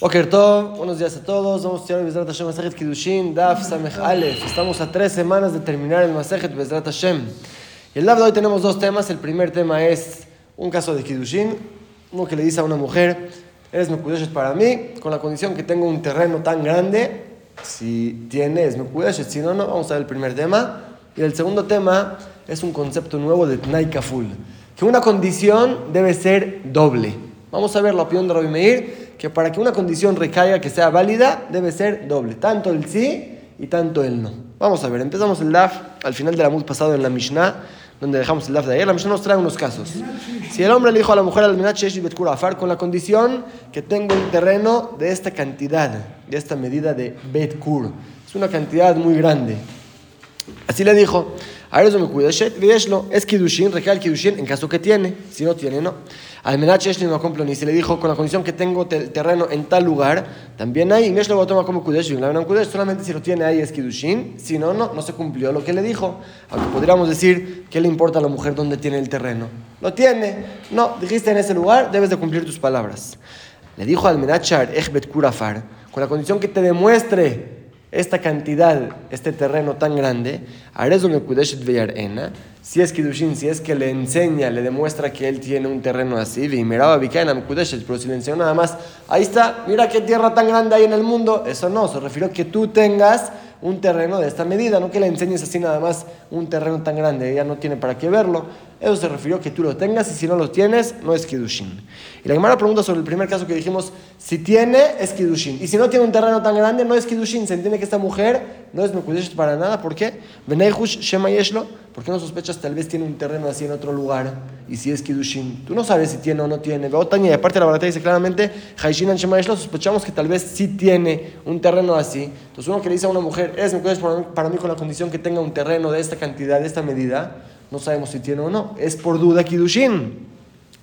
Okertov, buenos días a todos. Vamos a estudiar el Bezrat Hashem Masejet Kiddushin, Daf Samech Aleph. Estamos a tres semanas de terminar el Masejet Bezrat Hashem. Y el Daf de hoy tenemos dos temas. El primer tema es un caso de Kiddushin. Uno que le dice a una mujer, eres Mekudeshet para mí, con la condición que tengo un terreno tan grande. Si tiene, es Mekudeshet. Si no, no. Vamos a ver el primer tema. Y el segundo tema es un concepto nuevo de Tnai Kaful. Que una condición debe ser doble. Vamos a ver la opinión de Rabbi Meir que para que una condición recaiga que sea válida, debe ser doble, tanto el sí y tanto el no. Vamos a ver, empezamos el DAF al final del Amud pasado en la Mishnah, donde dejamos el DAF de ayer. La Mishnah nos trae unos casos. Si el hombre le dijo a la mujer al Menach Afar con la condición que tengo un terreno de esta cantidad, de esta medida de Betkur, es una cantidad muy grande. Así le dijo. A eso me cuida, es Kidushin, recae el Kidushin en caso que tiene, si no tiene, no. Al Menach no se le dijo con la condición que tengo terreno en tal lugar, también hay, Mesh lo toma como Kudesh, solamente si lo tiene ahí es Kidushin, si no, no, no se cumplió lo que le dijo. Aunque podríamos decir, ¿qué le importa a la mujer dónde tiene el terreno? Lo tiene, no, dijiste en ese lugar, debes de cumplir tus palabras. Le dijo al Menachar, Echbet Kurafar, con la condición que te demuestre esta cantidad, este terreno tan grande, si es Kidushin, si es que le enseña, le demuestra que él tiene un terreno así, pero si le enseñó nada más, ahí está, mira qué tierra tan grande hay en el mundo, eso no, se refirió a que tú tengas un terreno de esta medida, no que le enseñes así nada más un terreno tan grande, ella no tiene para qué verlo. Eso se refirió a que tú lo tengas y si no lo tienes, no es Kidushin. Y la Gemara pregunta sobre el primer caso que dijimos, si tiene, es Kidushin. Y si no tiene un terreno tan grande, no es Kidushin. Se entiende que esta mujer no es Mekudesh para nada. ¿Por qué? ¿Por qué no sospechas tal vez tiene un terreno así en otro lugar? Y si es Kidushin. Tú no sabes si tiene o no tiene. Y aparte la barata dice claramente, Haishin Shema Yeshlo, sospechamos que tal vez sí tiene un terreno así. Entonces uno que le dice a una mujer, eres Mekudesh para mí con la condición que tenga un terreno de esta cantidad, de esta medida no sabemos si tiene o no. Es por duda Kidushin.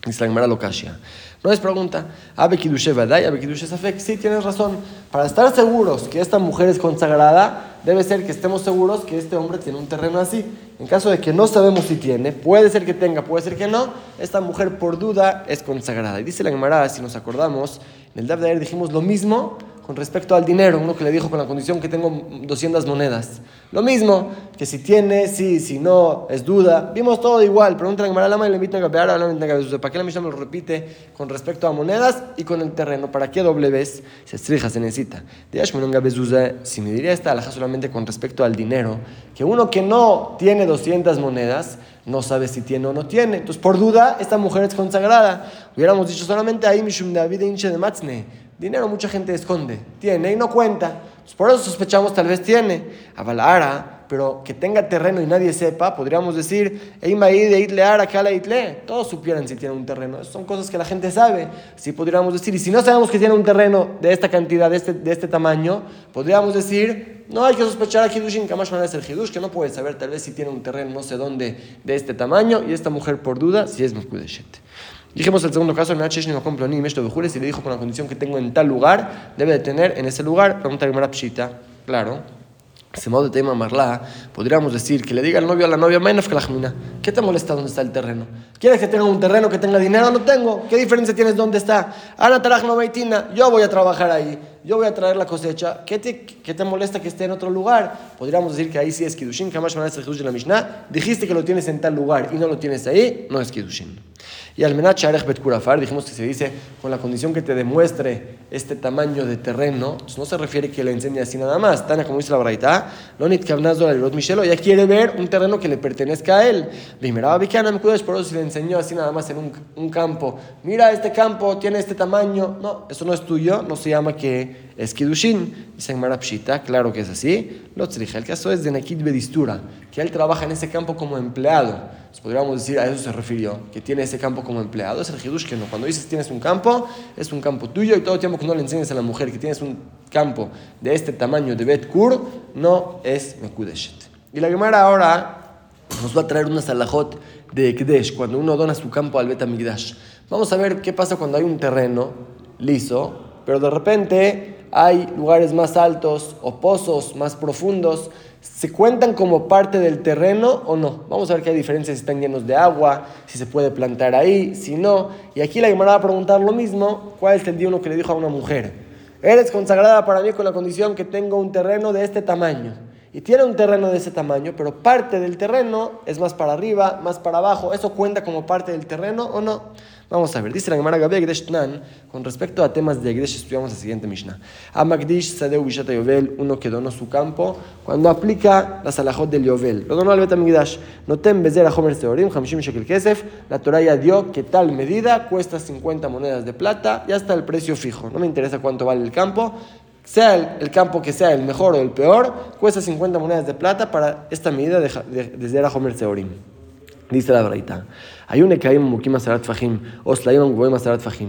Dice la Gemara Lokashia. No es pregunta. Abe Kidushe Vadai, Abe Kidushe Safek. Sí, tienes razón. Para estar seguros que esta mujer es consagrada, debe ser que estemos seguros que este hombre tiene un terreno así. En caso de que no sabemos si tiene, puede ser que tenga, puede ser que no, esta mujer por duda es consagrada. Y dice la Gemara, si nos acordamos, en el Dab de ayer dijimos lo mismo con respecto al dinero, uno que le dijo con la condición que tengo 200 monedas. Lo mismo, que si tiene, sí, si no, es duda. Vimos todo igual. Pregúntale a Lama y le invitan a cambiar, ¿para qué la me lo repite con respecto a monedas y con el terreno? ¿Para qué doble vez? Se estrija, se necesita. Si me diría esta alhaja solamente con respecto al dinero, que uno que no tiene 200 monedas, no sabe si tiene o no tiene. Entonces, por duda, esta mujer es consagrada. Hubiéramos dicho solamente ahí Mishum David hinche de Matzne Dinero mucha gente esconde, tiene y no cuenta. Por eso sospechamos tal vez tiene. Avalara, pero que tenga terreno y nadie sepa, podríamos decir, todos supieran si tiene un terreno. son cosas que la gente sabe. Sí podríamos decir, y si no sabemos que tiene un terreno de esta cantidad, de este, de este tamaño, podríamos decir, no hay que sospechar a Hidushin, Kamash es el Hidush, que no puede saber tal vez si tiene un terreno no sé dónde de este tamaño, y esta mujer por duda, si es Mekudeshet. Dijimos el segundo caso, no y le dijo con la condición que tengo en tal lugar, debe de tener en ese lugar, pregunta Gemara Pshita, claro. Ese modo de tema marla, podríamos decir que le diga al novio a la novia, ¿qué te molesta dónde está el terreno? ¿Quieres que tenga un terreno que tenga dinero? No tengo. ¿Qué diferencia tienes dónde está? Ana Taraj yo voy a trabajar ahí yo voy a traer la cosecha, ¿qué te, qué te molesta que esté en otro lugar? Podríamos decir que ahí sí es Kidushin, Kamash Manas el de la Mishnah, dijiste que lo tienes en tal lugar y no lo tienes ahí, no es Kidushin. Y al Menach Bet Kurafar, dijimos que se dice con la condición que te demuestre este tamaño de terreno, pues no se refiere que le enseñe así nada más. Tana, como dice la Braita, Lonit Kavnazo Rot Michelo, ya quiere ver un terreno que le pertenezca a él. Vimeraba Bikana por eso si le enseñó así nada más en un, un campo. Mira, este campo tiene este tamaño. No, eso no es tuyo, no se llama que es Kidushin. Dice Marapshita, claro que es así. Lo El caso es de Nakid Bedistura, que él trabaja en ese campo como empleado. podríamos decir, a eso se refirió, que tiene ese campo como empleado. Es el Hidush que no. Cuando dices tienes un campo, es un campo tuyo y todo el tiempo que no le enseñes a la mujer que tienes un campo de este tamaño de Bet Kur, no es Mekudeshet. Y la Gemara ahora nos va a traer una salahot de Ekdesh, cuando uno dona su campo al Bet Amigdash. Vamos a ver qué pasa cuando hay un terreno liso pero de repente hay lugares más altos o pozos más profundos, ¿se cuentan como parte del terreno o no? Vamos a ver qué hay diferencias si están llenos de agua, si se puede plantar ahí, si no. Y aquí la Gemara va a preguntar lo mismo, ¿cuál es el día uno que le dijo a una mujer? eres consagrada para mí con la condición que tengo un terreno de este tamaño. Y tiene un terreno de ese tamaño, pero parte del terreno es más para arriba, más para abajo. ¿Eso cuenta como parte del terreno o no? Vamos a ver, dice la Gemara Gabriel Gdesh Tnan, con respecto a temas de Gdesh, estudiamos la siguiente Mishnah. Amagdish Sadeu Bishata Yovel, uno que donó su campo, cuando aplica la Salahot del Yovel, lo donó al Betamigdash. Notem Bezer Homer Seorim, Hamshim Shekel Kesef, la Torah ya dio que tal medida cuesta 50 monedas de plata, ya está el precio fijo. No me interesa cuánto vale el campo, sea el, campo que sea el mejor o el peor, cuesta 50 monedas de plata para esta medida de, de, de Homer Seorim. Dice la verdad. Hay un.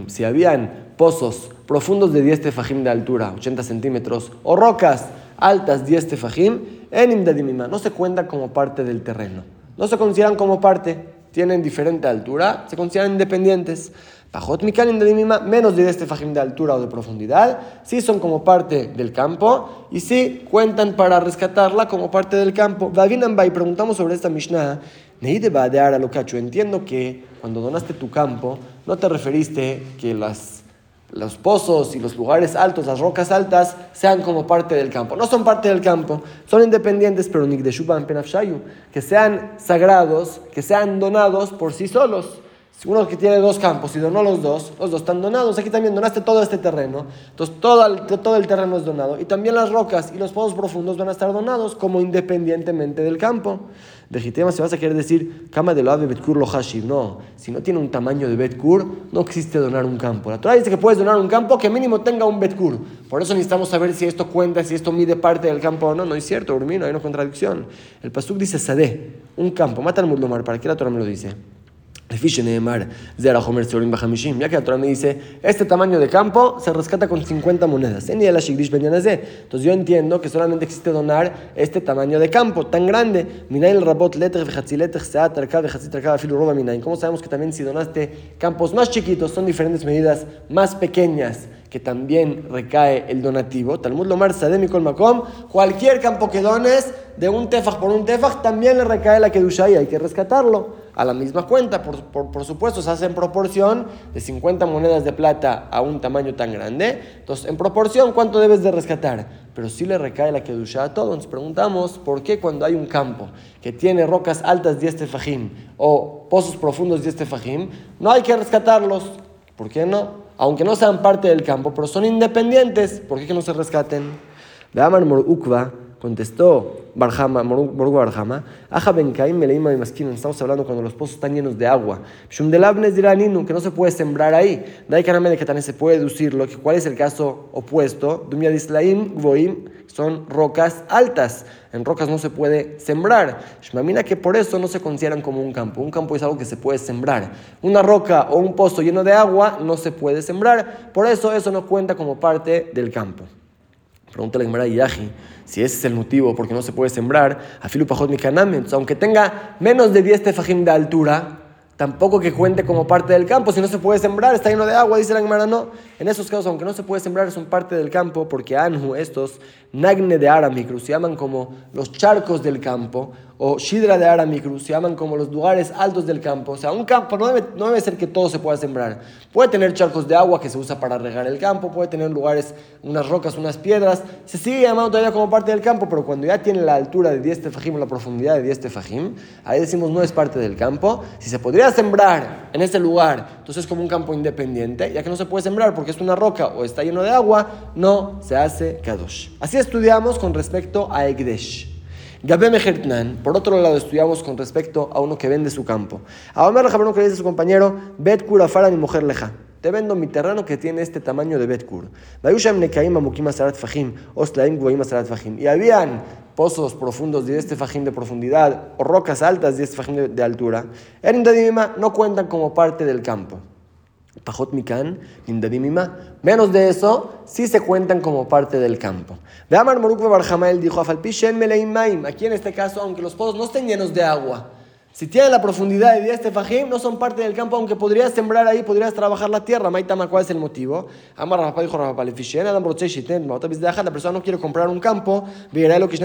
Si habían pozos profundos de 10 tefajim de altura, 80 centímetros, o rocas altas 10 tefajim, en no se cuentan como parte del terreno. No se consideran como parte, tienen diferente altura, se consideran independientes. Pajot Mikan Imdadimima, menos de 10 tefajim de altura o de profundidad, sí son como parte del campo y sí cuentan para rescatarla como parte del campo. y preguntamos sobre esta Mishnah a lo cacho. Entiendo que cuando donaste tu campo, no te referiste que las, los pozos y los lugares altos, las rocas altas, sean como parte del campo. No son parte del campo, son independientes, pero que sean sagrados, que sean donados por sí solos. Uno que tiene dos campos y donó los dos, los dos están donados. Aquí también donaste todo este terreno. Entonces todo todo el terreno es donado. Y también las rocas y los pozos profundos van a estar donados como independientemente del campo. Legitema se vas a querer decir, cama de lo ave betkur lo hashir. No, si no tiene un tamaño de betkur, no existe donar un campo. La Torah dice que puedes donar un campo que mínimo tenga un betkur. Por eso necesitamos saber si esto cuenta, si esto mide parte del campo o no. No es cierto, Urmino, hay una contradicción. El pasuk dice sadeh, un campo. Mata al mar. ¿para qué la Torah me lo dice? Ya que la Torah me dice, este tamaño de campo se rescata con 50 monedas. Entonces yo entiendo que solamente existe donar este tamaño de campo tan grande. ¿Cómo sabemos que también si donaste campos más chiquitos son diferentes medidas más pequeñas? que también recae el donativo. Talmud Lomar Sademikol Makom, cualquier campo que dones de un tefaj por un tefaj también le recae la kedusha hay que rescatarlo a la misma cuenta. Por, por, supuesto, se hace en proporción de 50 monedas de plata a un tamaño tan grande. Entonces, en proporción, ¿cuánto debes de rescatar? Pero si le recae la kedusha a todo. Nos preguntamos por qué cuando hay un campo que tiene rocas altas de este fajim o pozos profundos de este fajim, no hay que rescatarlos. ¿Por qué no? Aunque no sean parte del campo, pero son independientes. ¿Por qué que no se rescaten? Veaman Ukva contestó Barjama, Morgu Barjama, Aja Benkaim Meleima y Maskin, estamos hablando cuando los pozos están llenos de agua. Shumdelabnes diraninu, que no se puede sembrar ahí. Dai de que también se puede deducirlo, que cuál es el caso opuesto. Dumia Dislaim, Gvoim, son rocas altas. En rocas no se puede sembrar. Shmamina que por eso no se consideran como un campo. Un campo es algo que se puede sembrar. Una roca o un pozo lleno de agua no se puede sembrar. Por eso eso no cuenta como parte del campo. Pregúntale a Gemara Yaji si ese es el motivo porque no se puede sembrar, a Pajot aunque tenga menos de 10 tefajim de altura, tampoco que cuente como parte del campo, si no se puede sembrar, está lleno de agua, dice la Gemara, no. En esos casos, aunque no se puede sembrar, son parte del campo, porque Anhu, estos, Nagne de Aramicruz, se llaman como los charcos del campo, o Shidra de Aramicruz, se llaman como los lugares altos del campo. O sea, un campo no debe, no debe ser que todo se pueda sembrar. Puede tener charcos de agua que se usa para regar el campo, puede tener lugares, unas rocas, unas piedras. Se sigue llamando todavía como parte del campo, pero cuando ya tiene la altura de 10 tefajim o la profundidad de 10 tefajim, ahí decimos no es parte del campo. Si se podría sembrar en ese lugar, entonces es como un campo independiente, ya que no se puede sembrar porque es una roca o está lleno de agua, no se hace kadosh. Así estudiamos con respecto a Egdesh. Gabé Mejertnan, por otro lado, estudiamos con respecto a uno que vende su campo. A Omer Jabrón que dice a su compañero, Bet Kurafara, mi mujer leja. Te vendo mi terreno que tiene este tamaño de Betkur. Y habían pozos profundos de este fajín de profundidad o rocas altas de este fajín de, altura. no cuentan como parte del campo. Pajot Mikan, Indadimima. Menos de eso, sí se cuentan como parte del campo. De Moruk Barjamael dijo: Afalpishen Meleimaim. Aquí en este caso, aunque los pozos no estén llenos de agua, Si tienen la profundidad de 10 tefajim, no son parte del campo, aunque podrías sembrar ahí, podrías trabajar la tierra. Maitama, ¿cuál es el motivo? Amar Rafa dijo Rafa La persona no quiere comprar un campo, lo que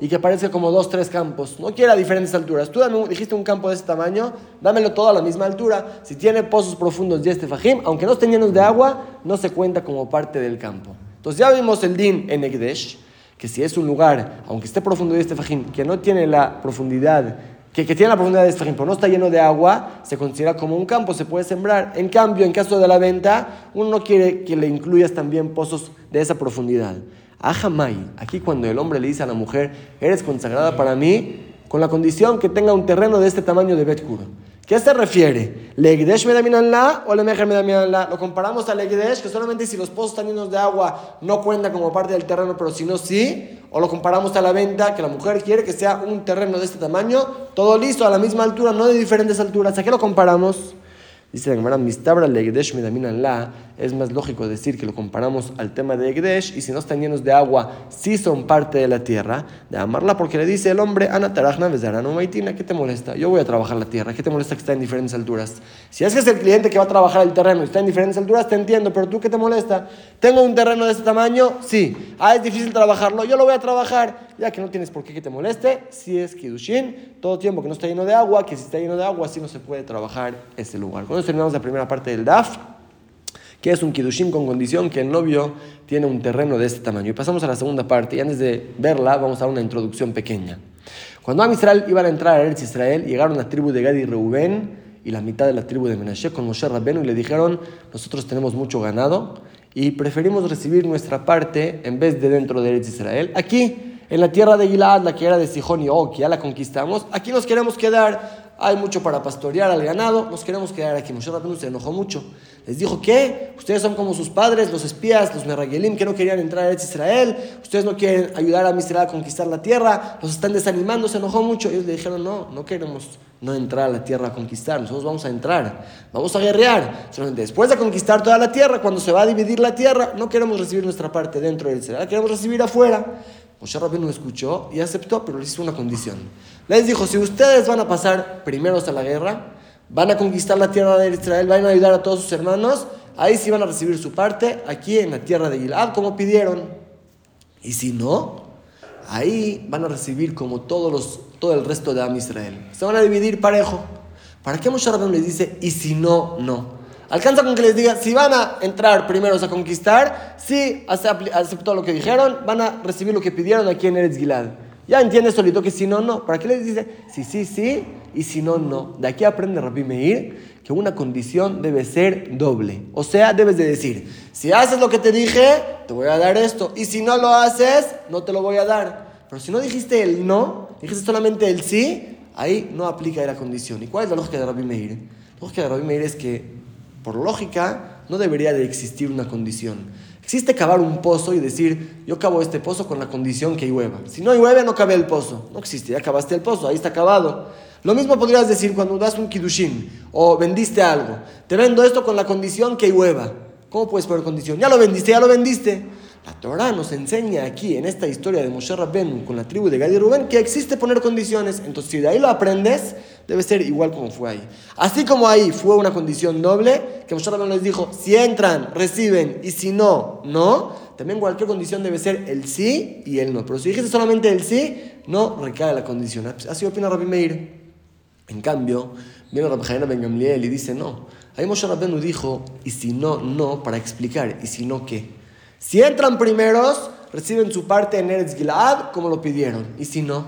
y que parezca como dos, tres campos. No quiere a diferentes alturas. Tú dijiste un campo de ese tamaño, dámelo todo a la misma altura. Si tiene pozos profundos 10 tefajim, aunque no estén llenos de agua, no se cuenta como parte del campo. Entonces ya vimos el din en Egdesh, que si es un lugar, aunque esté profundo 10 tefajim, que no tiene la profundidad que, tiene la profundidad de este ejemplo, no está lleno de agua, se considera como un campo, se puede sembrar. En cambio, en caso de la venta, uno no quiere que le incluyas también pozos de esa profundidad. Ajamay, aquí cuando el hombre le dice a la mujer, eres consagrada para mí, con la condición que tenga un terreno de este tamaño de Betkur. ¿Qué se refiere? ¿Legdesh la o Lemejer la? Lo comparamos a Legdesh, que solamente si los pozos están llenos de agua no cuenta como parte del terreno, pero si no, sí. O lo comparamos a la venta, que la mujer quiere que sea un terreno de este tamaño, todo listo, a la misma altura, no de diferentes alturas. ¿A qué lo comparamos? Dice la Gemara, Mistabra Legdesh la, es más lógico decir que lo comparamos al tema de Egdesh y si no están llenos de agua, sí son parte de la tierra, de amarla porque le dice el hombre, Ana Tarajna no Maitina, ¿qué te molesta? Yo voy a trabajar la tierra, ¿qué te molesta que está en diferentes alturas? Si es que es el cliente que va a trabajar el terreno y está en diferentes alturas, te entiendo, pero tú ¿qué te molesta? ¿Tengo un terreno de este tamaño? Sí. Ah, es difícil trabajarlo, yo lo voy a trabajar, ya que no tienes por qué que te moleste, si es Kidushin, todo tiempo que no está lleno de agua, que si está lleno de agua, sí no se puede trabajar ese lugar. Con eso terminamos la primera parte del DAF que es un kidushin con condición que el novio tiene un terreno de este tamaño. Y pasamos a la segunda parte, y antes de verla, vamos a dar una introducción pequeña. Cuando Am Israel iban a entrar a Eretz Israel, llegaron la tribu de Gad y Reubén y la mitad de la tribu de Menashe con Moshe Rabbenu y le dijeron, nosotros tenemos mucho ganado y preferimos recibir nuestra parte en vez de dentro de Eretz Israel. Aquí, en la tierra de Gilad, la que era de Sihon y Og, ya la conquistamos, aquí nos queremos quedar hay mucho para pastorear al ganado, nos queremos quedar aquí. Moshe Rabbeinu se enojó mucho. Les dijo, ¿qué? Ustedes son como sus padres, los espías, los meragelim, que no querían entrar a Israel. Ustedes no quieren ayudar a Israel a conquistar la tierra. Los están desanimando, se enojó mucho. Ellos le dijeron, no, no queremos no entrar a la tierra a conquistar. Nosotros vamos a entrar, vamos a guerrear. Después de conquistar toda la tierra, cuando se va a dividir la tierra, no queremos recibir nuestra parte dentro de Israel, queremos recibir afuera. Moshe Rabbeinu escuchó y aceptó, pero le hizo una condición. Les dijo, si ustedes van a pasar primeros a la guerra, van a conquistar la tierra de Israel, van a ayudar a todos sus hermanos, ahí sí van a recibir su parte, aquí en la tierra de Gilad, como pidieron. Y si no, ahí van a recibir como todos los, todo el resto de Am Israel. Se van a dividir parejo. ¿Para qué Moshe Rabbeinu les dice, y si no, no? Alcanza con que les diga, si van a entrar primeros a conquistar, si aceptó lo que dijeron, van a recibir lo que pidieron aquí en Eretz Gilad. Ya entiende solito que si no, no. ¿Para qué les dice? Si sí, sí, y si no, no. De aquí aprende Rabbi Meir que una condición debe ser doble. O sea, debes de decir, si haces lo que te dije, te voy a dar esto. Y si no lo haces, no te lo voy a dar. Pero si no dijiste el no, dijiste solamente el sí, ahí no aplica la condición. ¿Y cuál es la lógica de Rabbi Meir? La lógica de Rabbi Meir es que por lógica, no debería de existir una condición. Existe cavar un pozo y decir, yo cavo este pozo con la condición que llueva. Si no llueve, no cabe el pozo. No existe, ya cavaste el pozo, ahí está cavado. Lo mismo podrías decir cuando das un kidushin o vendiste algo. Te vendo esto con la condición que llueva. ¿Cómo puedes poner condición? Ya lo vendiste, ya lo vendiste. La Torah nos enseña aquí, en esta historia de Moshe Rabben con la tribu de Gad y Rubén, que existe poner condiciones. Entonces, si de ahí lo aprendes, debe ser igual como fue ahí. Así como ahí fue una condición doble, que Moshe Rabben les dijo, si entran, reciben, y si no, no. También cualquier condición debe ser el sí y el no. Pero si dijiste solamente el sí, no recae la condición. Así opina Rabbi Meir. En cambio, viene Rabbi Jaina Ben Gamliel y dice, no. Ahí Moshe Rabbeinu dijo, y si no, no, para explicar, y si no, ¿qué? Si entran primeros, reciben su parte en Eretz Gilad como lo pidieron. Y si no,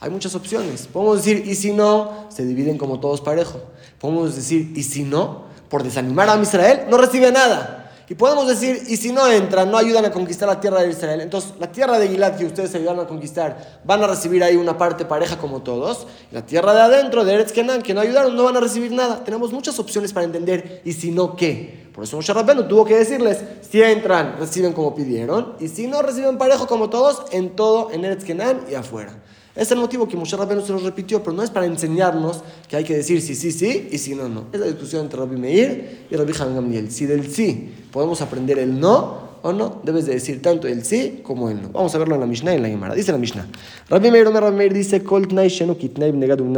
hay muchas opciones. Podemos decir, y si no, se dividen como todos parejo. Podemos decir, y si no, por desanimar a Israel, no recibe nada. Y podemos decir, y si no entran, no ayudan a conquistar la tierra de Israel, entonces la tierra de Gilad que ustedes ayudan a conquistar, van a recibir ahí una parte pareja como todos. La tierra de adentro, de Eretz Kenan, que no ayudaron, no van a recibir nada. Tenemos muchas opciones para entender, y si no, ¿qué? Por eso Moshe Rabbeinu tuvo que decirles, si entran, reciben como pidieron, y si no, reciben parejo como todos, en todo, en Eretz Kenan y afuera. Es el motivo que Moshe Rabbeinu se lo repitió, pero no es para enseñarnos que hay que decir sí, sí, sí y si no, no. Es la discusión entre Rabbi Meir y Rabbi Han Gamliel. Si del sí podemos aprender el no, o no. Debes de decir tanto el sí como el no. Vamos a verlo en la Mishnah y en la Gemara. Dice la Mishnah. Rabbi Meir, Rabbi Meir dice,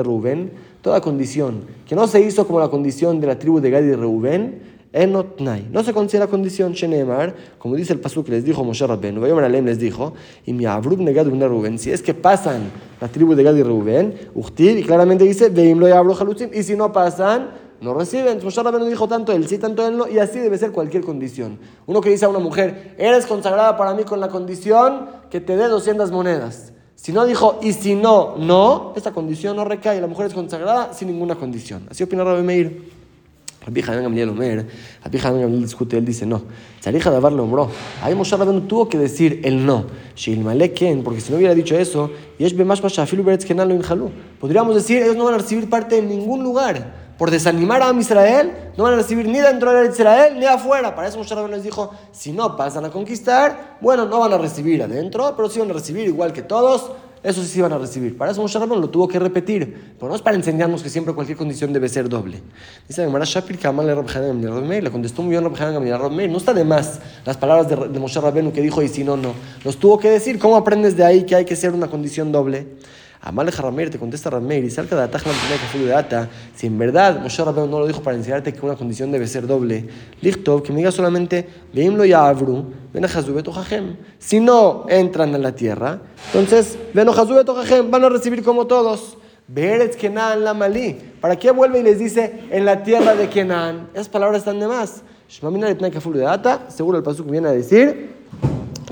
Reuben, toda condición que no se hizo como la condición de la tribu de Gad y Reuben, enotnai. No se considera condición shenemar, como dice el pasuk que les dijo Moshe Rabbeinu, Alem les dijo, y mi abrub negad Reuben, si es que pasan la tribu de Gad y Reuben, y claramente dice, veim lo y si no pasan, no reciben. Moshe Rabbeinu dijo tanto él sí, tanto él no, y así debe ser cualquier condición. Uno que dice a una mujer, eres consagrada para mí con la condición que te dé 200 monedas. Si no dijo, y si no, no, esta condición no recae. La mujer es consagrada sin ninguna condición. Así opina Rabbi Meir. Rabbi Hanan Gamliel Omer, Rabbi Hanan Gamliel discute, él dice no. Tzarija de darle hombro. Ahí Moshe Rabbeinu tuvo que decir el no. Shilmaleken, porque si no hubiera dicho eso, Yesh Bemash Pashafilu Beretz Kenan lo injalú. Podríamos decir, ellos no van a recibir parte en ningún lugar por desanimar a Israel, no van a recibir ni dentro de Israel ni afuera. Para eso Moshe Rabbeinu les dijo, si no pasan a conquistar, bueno, no van a recibir adentro, pero sí van a recibir igual que todos, eso sí van a recibir. Para eso Moshe Rabbeinu lo tuvo que repetir, pero no es para enseñarnos que siempre cualquier condición debe ser doble. Dice Gemara Shapir Kamal le contestó muy bien Rabbi no está de más las palabras de, de Moshe Rabbeinu que dijo y si no, no. Los tuvo que decir, ¿cómo aprendes de ahí que hay que ser una condición doble? Amale Rameir te contesta Rameir y salga de Atajla que de Ata. Si en verdad Moshe Rabbeinu no lo dijo para enseñarte que una condición debe ser doble, Lichtov, que me diga solamente, Veimlo ya Abru, ven a Si no entran a la tierra, entonces, ven a van a recibir como todos. Beretz Kenan la Malí. ¿Para qué vuelve y les dice en la tierra de Kenan? Esas palabras están de más. de Ata, seguro el pasuk viene a decir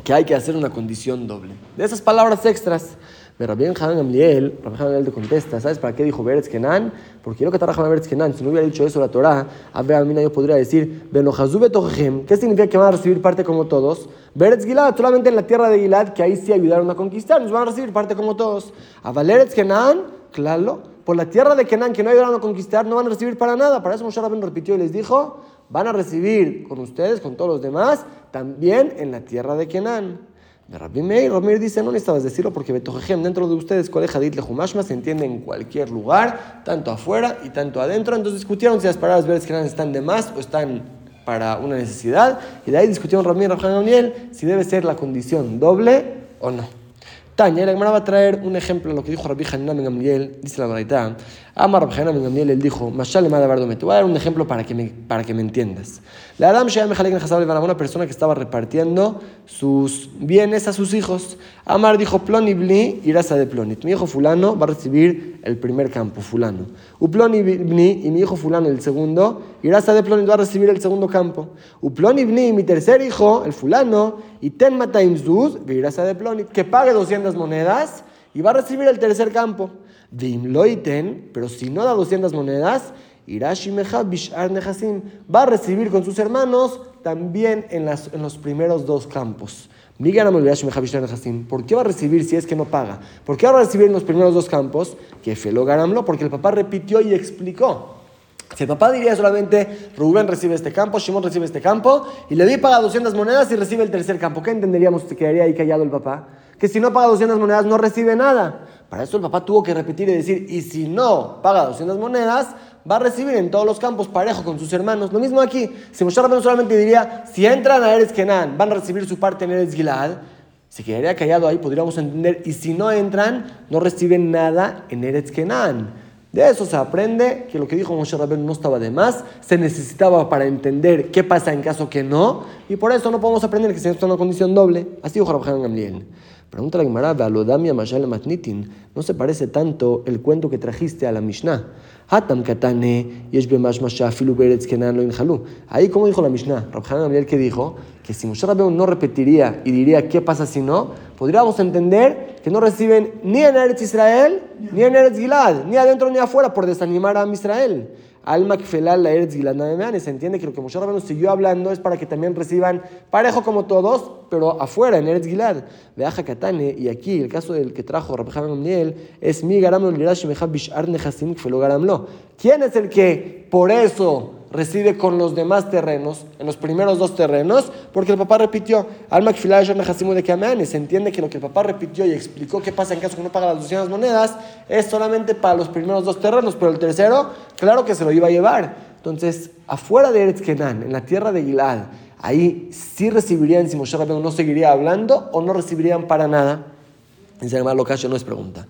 que hay que hacer una condición doble. De esas palabras extras. Pero bien Hanan Gamliel, Rabbi Gamliel te contesta, ¿sabes para qué dijo Beretz Kenan? Porque lo que trabaja Beretz Kenan, si no hubiera dicho eso la Torah, a ver, a mí yo podría decir, ¿qué significa que van a recibir parte como todos? Beretz Gilad, solamente en la tierra de Gilad, que ahí sí ayudaron a conquistar, nos van a recibir parte como todos. A Valeretz Kenan, claro, por la tierra de Kenan, que no ayudaron a conquistar, no van a recibir para nada. Para eso Moshe Rabben repitió y les dijo, van a recibir con ustedes, con todos los demás, también en la tierra de Kenan. Rabbi Meir, Rabbi Meir dice, no necesitabas decirlo porque Betojejem dentro de ustedes, cuál es Hadith Lehumashma, se entiende en cualquier lugar, tanto afuera y tanto adentro. Entonces discutieron si las palabras verdes que están de más o están para una necesidad. Y de ahí discutieron Rabbi Meir Daniel si debe ser la condición doble o no. Taña, la va a traer un ejemplo de lo que dijo Rabbi Hanan Gamliel, dice la Baraita. Ama Rabbi Hanan Ben Gamliel, él dijo, Mashal Bardomé, te voy a dar un ejemplo para que me, para que me entiendas. La Adam Sheam Mejalek Hasab una persona que estaba repartiendo sus bienes a sus hijos. Amar dijo, Ploni Bli, irasa de Plonit. Mi hijo fulano va a recibir el primer campo, fulano. Uploni Bni, y mi hijo fulano el segundo, irasa de Plonit va a recibir el segundo campo. Uploni Bni, mi tercer hijo, el fulano, y Ten Mataim Zuz, irasa de Plonit, que pague 200 monedas y va a recibir el tercer campo. Loiten, pero si no da 200 monedas, va a recibir con sus hermanos también en, las, en los primeros dos campos. ¿Por qué va a recibir si es que no paga? ¿Por qué va a recibir en los primeros dos campos? Que Garamlo, porque el papá repitió y explicó. Si el papá diría solamente, Rubén recibe este campo, Shimon recibe este campo, y le di paga 200 monedas y recibe el tercer campo, ¿qué entenderíamos? ¿Se quedaría ahí callado el papá? Que si no paga 200 monedas no recibe nada. Para eso el papá tuvo que repetir y decir, y si no paga 200 monedas, va a recibir en todos los campos parejo con sus hermanos. Lo mismo aquí, si Moshe Rabbeinu solamente diría, si entran a Eretz Kenan, van a recibir su parte en Eretz Gilad, se quedaría callado ahí, podríamos entender, y si no entran, no reciben nada en Eretz Kenan. De eso se aprende que lo que dijo Moshe Rabbeinu no estaba de más, se necesitaba para entender qué pasa en caso que no, y por eso no podemos aprender que se necesita una condición doble. Así dijo Rabbeinu Gamliel. Pregunta la Gemara, Alodamia Mashal Matnitin, ¿no se parece tanto el cuento que trajiste a la Mishnah? Hatam Katane, Kenan. Ahí, como dijo la Mishnah, Rabjan Gamliel que dijo que si Moshe Rabbeinu no repetiría y diría qué pasa si no, podríamos entender que no reciben ni en Eretz Israel, ni en Eretz Gilad, ni adentro ni afuera por desanimar a Israel. Alma la Eretz Gilad Se entiende que lo que Moshe Rabbeinu siguió hablando es para que también reciban parejo como todos, pero afuera, en Eretz Gilad. Veaja Katane, y aquí el caso del que trajo Rabbi Gamliel es mi garam bishar nechasim garamlo. ¿Quién es el que por eso recibe con los demás terrenos, en los primeros dos terrenos, porque el papá repitió, Alma de se entiende que lo que el papá repitió y explicó qué pasa en caso que no paga las 200 monedas, es solamente para los primeros dos terrenos, pero el tercero, claro que se lo iba a llevar. Entonces, afuera de Eretz Kenan, en la tierra de Gilad, ahí sí recibirían si Moshe Rabbeinu no seguiría hablando o no recibirían para nada. Dice el lo no es pregunta.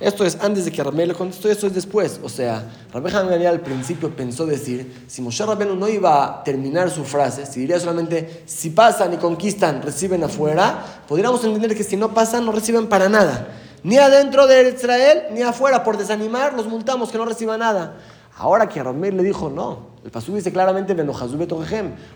Esto es antes de que Ramel le contestó, esto es después. O sea, Hangali al principio pensó decir, si Moshe Rabbeinu no iba a terminar su frase, si diría solamente, si pasan y conquistan, reciben afuera, podríamos entender que si no pasan, no reciben para nada. Ni adentro de Israel, ni afuera, por desanimar, los multamos que no reciban nada. Ahora que Ramel le dijo, no, el Pasú dice claramente,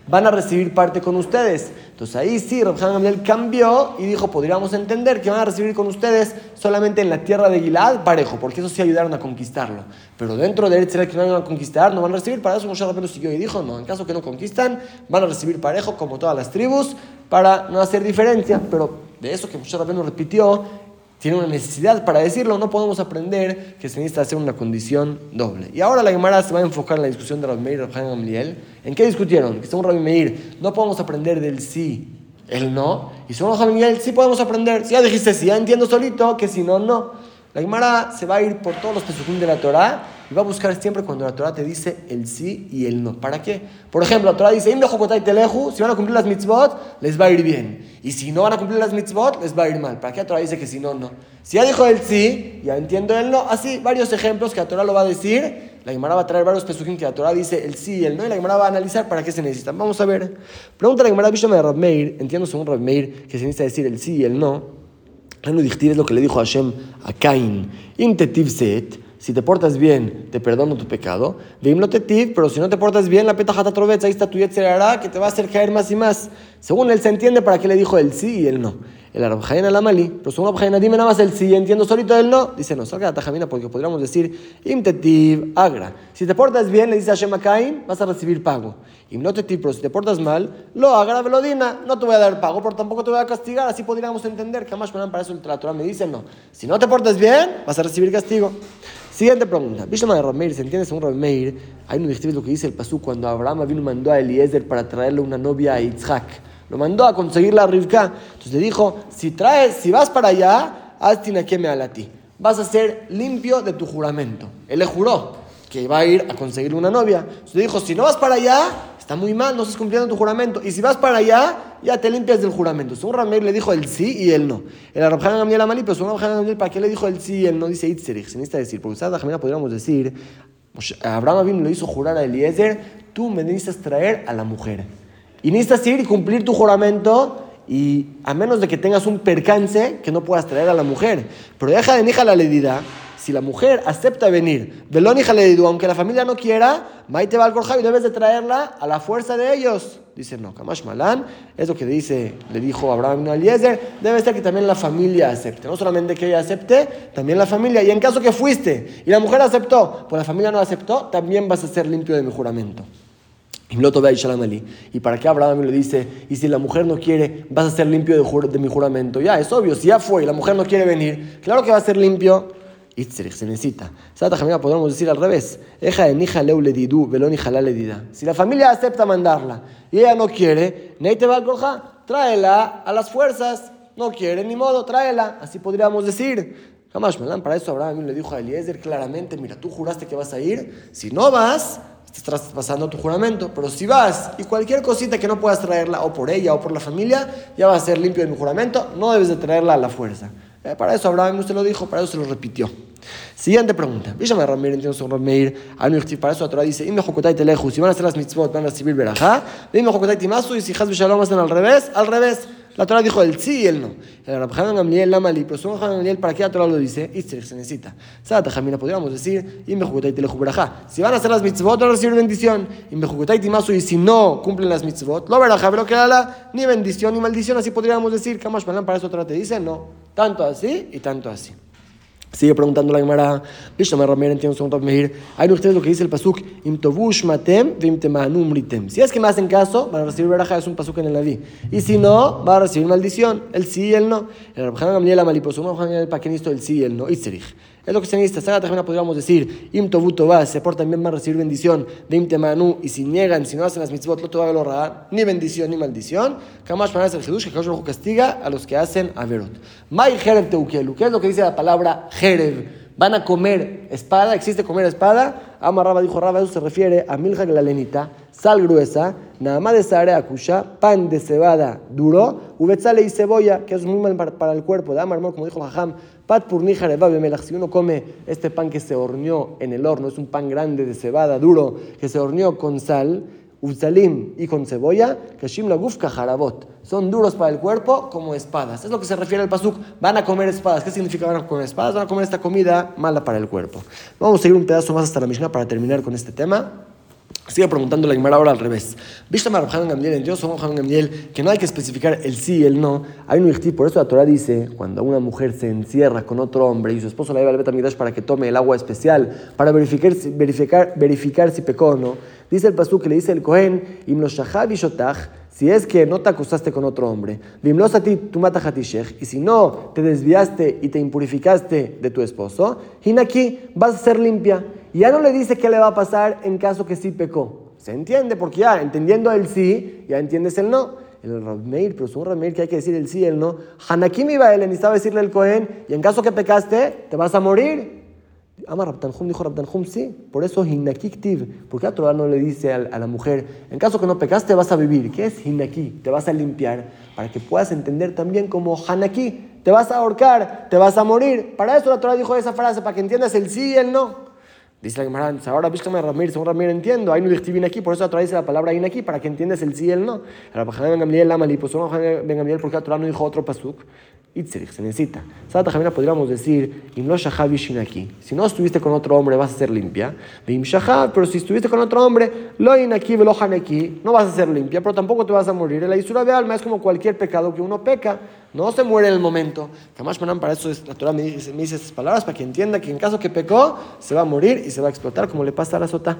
van a recibir parte con ustedes. Entonces ahí sí, Rabjan Gamliel cambió y dijo, podríamos entender que van a recibir con ustedes solamente en la tierra de Gilad parejo, porque eso sí ayudaron a conquistarlo. Pero dentro de Eretz que van a conquistar, no van a recibir, para eso Moshe Rabbeinu siguió y dijo, no, en caso que no conquistan, van a recibir parejo como todas las tribus, para no hacer diferencia, pero de eso que Moshe Rabbeinu repitió, tiene una necesidad para decirlo, no podemos aprender que se necesita hacer una condición doble. Y ahora la Gemara se va a enfocar en la discusión de Rabbi Meir y Gamliel. ¿En qué discutieron? Que según Rabbi Meir no podemos aprender del sí, el no. Y según Rabbi Gamliel sí podemos aprender. Si ya dijiste sí, ya entiendo solito que si no, no. La Gemara se va a ir por todos los pesukim de la Torah y va a buscar siempre cuando la Torah te dice el sí y el no. ¿Para qué? Por ejemplo, la Torah dice, si van a cumplir las mitzvot, les va a ir bien. Y si no van a cumplir las mitzvot, les va a ir mal. ¿Para qué la Torah dice que si no, no? Si ya dijo el sí, ya entiendo el no. Así, varios ejemplos que la Torah lo va a decir. La Gemara va a traer varios pesukim que la Torah dice el sí y el no. Y la Gemara va a analizar para qué se necesitan. Vamos a ver. Pregunta la Gemara, de Rab Meir. Entiendo según Rab Meir que se necesita decir el sí y el no. es lo que le dijo Hashem a Cain. set si te portas bien, te perdono tu pecado. pero si no te portas bien, la petajata troveza, ahí está tu hará que te va a hacer caer más y más. Según él se entiende para qué le dijo el sí y el no. El Arabjaina la mali, pero según Arabjaina dime nada más el sí, entiendo solito el no. Dice no, salga la tajamina porque podríamos decir imtetiv agra. Si te portas bien, le dice a Shema Cain, vas a recibir pago. Imnotetiv, pero si te portas mal, lo agra velodina, no te voy a dar pago, pero tampoco te voy a castigar. Así podríamos entender que más para eso el Torah me dice no. Si no te portas bien, vas a recibir castigo. Siguiente pregunta. Bishama de Rameir, ¿se entiende según Rameir? Hay un lo que dice el Pasú cuando Abraham vino mandó a Eliezer para traerle una novia a Yitzhak. Lo mandó a conseguirla a Rivka. Entonces le dijo, si traes, si vas para allá, haz me a ti. Vas a ser limpio de tu juramento. Él le juró que iba a ir a conseguirle una novia. Entonces le dijo, si no vas para allá, Está muy mal, no estás cumpliendo tu juramento. Y si vas para allá, ya te limpias del juramento. Según Ramir le dijo el sí y el no. El Arabjan Gamliel Amali, pero según Arabjan Gamliel, ¿para qué le dijo el sí y el no? Dice Itzerich. Se necesita decir, porque la Jamina podríamos decir, Abraham Abim le hizo jurar a Eliezer, tú me necesitas traer a la mujer. Y necesitas ir y cumplir tu juramento y a menos de que tengas un percance que no puedas traer a la mujer. Pero deja de nija la ledida si la mujer acepta venir, Belón y aunque la familia no quiera, Maite va al y debes de traerla a la fuerza de ellos. Dice, no, Kamash Malan, es lo que dice, le dijo Abraham Eliezer, debe ser que también la familia acepte. No solamente que ella acepte, también la familia. Y en caso que fuiste y la mujer aceptó, pues la familia no aceptó, también vas a ser limpio de mi juramento. ¿Y para qué Abraham le dice? Y si la mujer no quiere, vas a ser limpio de, de mi juramento. Ya, es obvio, si ya fue y la mujer no quiere venir, claro que va a ser limpio se necesita. Sata Jamila podemos decir al revés. Eja leule didu, velón Si la familia acepta mandarla y ella no quiere, neite tráela a las fuerzas. No quiere, ni modo, tráela. Así podríamos decir. Jamás, para eso Abraham le dijo a Eliezer claramente, mira, tú juraste que vas a ir. Si no vas, estás pasando tu juramento. Pero si vas y cualquier cosita que no puedas traerla, o por ella o por la familia, ya va a ser limpio de mi juramento, no debes de traerla a la fuerza. Eh, para eso Abraham usted lo dijo, para eso se lo repitió. Siguiente pregunta. Víllame Ramir, entiendo sobre Meir. Para eso la Torah dice: Ime Jokotai Teleju. Si van a hacer las mitzvot, van a recibir verajá. Ime Jokotai Timasu. Y si Haz Bishalom hacen al revés, al revés. La Torah dijo el sí y el no. El Rabjanan Gamliel, la Mali, pero según Gamliel, ¿para qué la Torah lo dice? Itzer, se necesita. Sata Jamina, podríamos decir, y Mejukutai Teleju Berajá. Si van a hacer las mitzvot, van a recibir bendición. Y Mejukutai Timasu, y si no cumplen las mitzvot, lo verajá, pero que ni bendición ni maldición, así podríamos decir. Kamash Malan, para eso Torah te dice, no. Tanto así y tanto así. Sigue preguntando la Gemara. Hay ustedes lo que dice el pasuk, matem. Si es que me hacen caso, van a recibir veraja, es un pasuk en el Naví. Y si no, van a recibir maldición, el sí y el no. El Rabjana Gamliel Amaliposo, ¿para qué necesito el sí y el no? Itzerich. Es lo que se necesita. También podríamos decir, Im va, se portan bien, van a recibir bendición de Im Temanu, y si niegan, si no hacen las mitzvot, te va a ni bendición ni maldición. Kamash para el Jesús, que Jesús castiga a los que hacen averot. Mai Jereb Teukelu, ¿qué es lo que dice la palabra Jereb? van a comer espada, existe comer espada. Ama Raba dijo Raba, eso se refiere a milja lenita, sal gruesa, nada más de sare akusha, pan de cebada duro, ubetzale y cebolla, que es muy mal para, el cuerpo. De Amar, como dijo Jajam, pat si uno come este pan que se horneó en el horno, es un pan grande de cebada duro, que se horneó con sal, Uzalim y con cebolla, Kashim la gufka jarabot. Son duros para el cuerpo como espadas. Es lo que se refiere al pasuk. Van a comer espadas. ¿Qué significa van a comer espadas? Van a comer esta comida mala para el cuerpo. Vamos a seguir un pedazo más hasta la Mishnah para terminar con este tema. Sigue preguntando la Gemara ahora al revés. Viste Gamliel, en Dios Gamliel, que no hay que especificar el sí y el no. Hay un irti, por eso la Torah dice, cuando una mujer se encierra con otro hombre y su esposo la lleva al Betamigdash para que tome el agua especial, para verificar, verificar, verificar si pecó o no, dice el pasú que le dice el Cohen, si es que no te acusaste con otro hombre, a ti tu y si no te desviaste y te impurificaste de tu esposo, aquí vas a ser limpia. Y ya no le dice qué le va a pasar en caso que sí pecó. Se entiende, porque ya entendiendo el sí, ya entiendes el no. El Rabmeir, pero es un Rabmeir que hay que decir el sí el no. Hanakim iba él, necesitaba decirle el Cohen, y en caso que pecaste, te vas a morir. Ama Rabtanjum dijo Rabtanjum, sí. Por eso Hinakiktiv, porque a Torah no le dice a, la mujer, en caso que no pecaste, vas a vivir. ¿Qué es Hinaki? Te vas a limpiar para que puedas entender también como Hanaki. Te vas a ahorcar, te vas a morir. Para eso la Torah dijo esa frase, para que entiendas el sí y el no. Dice la Gemara, ahora me Ramir, según Ramir entiendo, hay no aquí, por eso dice la palabra in aquí, para que entiendas el sí y el no. La Ben Gamliel, la Mali, pues Ben Gamliel, porque Torah no dijo otro pasuk. Itzerich, se necesita. Sata Jamina podríamos decir, Imlo Shahab aquí. Si no estuviste con otro hombre, vas a ser limpia. Shahab, pero si estuviste con otro hombre, Lo Inaki, Velo Haneki, no vas a ser limpia, pero tampoco te vas a morir. La Isura de alma es como cualquier pecado que uno peca. No se muere en el momento. Jamás para eso la Torah me dice, estas palabras para que entienda que en caso que pecó, se va a morir y se va a explotar como le pasa a la sota.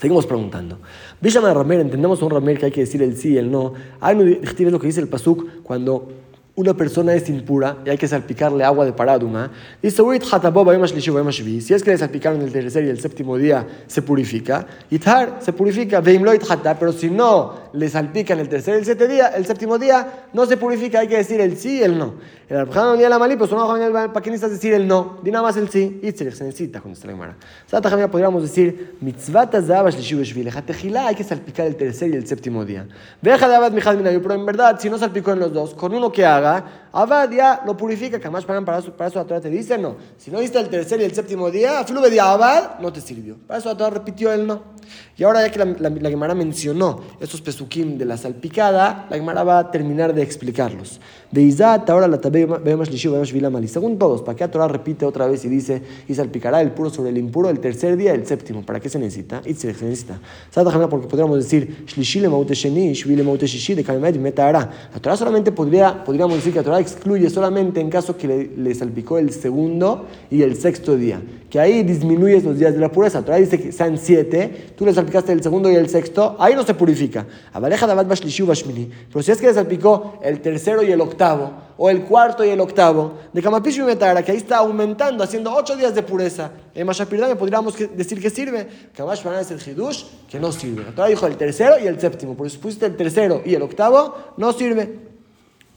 Seguimos preguntando. Visham Ramer, entendemos un Ramer que hay que decir el sí y el no. Hay un lo que dice el Pasuk cuando una persona es impura y hay que salpicarle agua de paraduma, dice, si es que le salpicaron el tercer y el séptimo día, se purifica. Ithar se purifica, pero si no le salpican el tercer y el, siete día, el séptimo día, no se purifica, hay que decir el sí y el no. El Arjano ni la Malí, pues no ¿para qué necesitas decir el no? Di nada más el sí. Y se necesita con esta Gemara. Sata Jamia podríamos decir, hay que salpicar el tercer y el séptimo día. Deja de abad mijad pero en verdad, si no salpicó en los dos, con uno que haga, abad ya lo purifica, más pagan para eso, para eso la Torah te dice no. Si no diste el tercer y el séptimo día, flube de abad, no te sirvió. Para eso la Torah repitió el no. Y ahora ya que la, la, Gemara mencionó estos pesukim de la salpicada, la Gemara va a terminar de explicarlos. De Izat, ahora la mali. Según todos, ¿para qué la Torah repite otra vez y dice, y salpicará el puro sobre el impuro el tercer día el séptimo? ¿Para qué se necesita? Y se necesita. Porque podríamos decir, La Torah solamente podría, podríamos decir que la Torah excluye solamente en caso que le, le salpicó el segundo y el sexto día. Que ahí disminuyes los días de la pureza. La Torah dice que sean siete tú le salpicaste el segundo y el sexto, ahí no se purifica. Pero si es que le salpicó el tercero y el octavo, o el cuarto y el octavo, de Kamapishu Metara, que ahí está aumentando, haciendo ocho días de pureza, en Mashapirdame podríamos decir que sirve. Kamash es el Hidush, que no sirve. Todavía dijo el tercero y el séptimo, por si pusiste el tercero y el octavo, no sirve.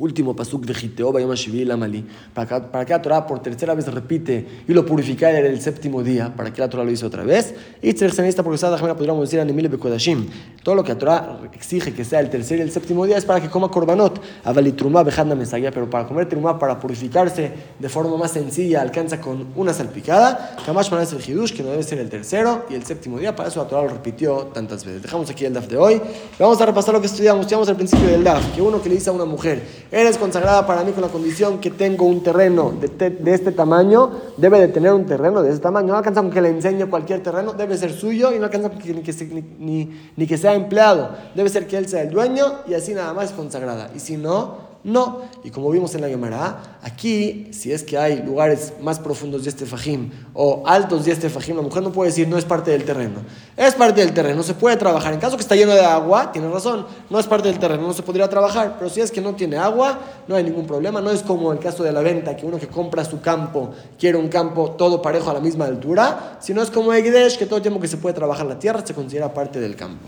Último pasuk de Giteo, la Mali. Para que la Torah por tercera vez repite y lo purifica en el séptimo día. Para que la Torah lo hizo otra vez. Y tercerista, porque podríamos decir Animile Bekodashim. Todo lo que la Torah exige que sea el tercer y el séptimo día es para que coma korbanot. Avalitruma Bejanda Mesaya. Pero para comer trumá, para purificarse de forma más sencilla, alcanza con una salpicada. Kamash es el Hidush, que no debe ser el tercero y el séptimo día. Para eso la Torah lo repitió tantas veces. Dejamos aquí el DAF de hoy. Vamos a repasar lo que estudiamos. Estudiamos al principio del DAF. Que uno que le dice a una mujer Eres consagrada para mí con la condición que tengo un terreno de, este tamaño, debe de tener un terreno de este tamaño. No alcanza con que le enseñe cualquier terreno, debe ser suyo y no alcanza que, ni, que, ni que sea empleado. Debe ser que él sea el dueño y así nada más es consagrada. Y si no, no. Y como vimos en la Gemara, aquí, si es que hay lugares más profundos de este fajim o altos de este fajim, la mujer no puede decir no es parte del terreno. Es parte del terreno, se puede trabajar. En caso que está lleno de agua, tiene razón, no es parte del terreno, no se podría trabajar. Pero si es que no tiene agua, no hay ningún problema. No es como el caso de la venta, que uno que compra su campo quiere un campo todo parejo a la misma altura, sino es como Egdesh, que todo el tiempo que se puede trabajar la tierra se considera parte del campo.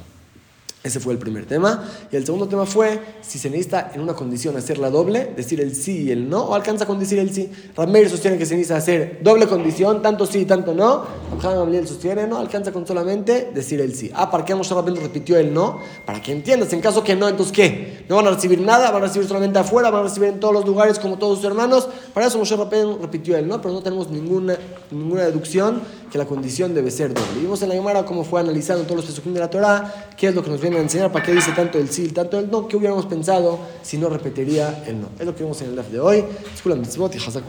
Ese fue el primer tema. Y el segundo tema fue si se necesita en una condición hacerla doble, decir el sí y el no, o alcanza con decir el sí. Rameir sostiene que se necesita hacer doble condición, tanto sí y tanto no. Gamliel sostiene no, alcanza con solamente decir el sí. Ah, ¿para qué Moshe Rabbeinu repitió el no? Para que entiendas, en caso que no, entonces ¿qué? No van a recibir nada, van a recibir solamente afuera, van a recibir en todos los lugares como todos sus hermanos. Para eso Moshe Rabbeinu repitió el no, pero no tenemos ninguna, ninguna deducción que la condición debe ser doble. Vimos en la Gemara cómo fue analizando todos los pesukim de la Torah, qué es lo que nos viene a enseñar, para qué dice tanto el sí, tanto el no, qué hubiéramos pensado si no repetiría el no. Es lo que vimos en el DAF de hoy. Escuela Mitzvot y Hazak.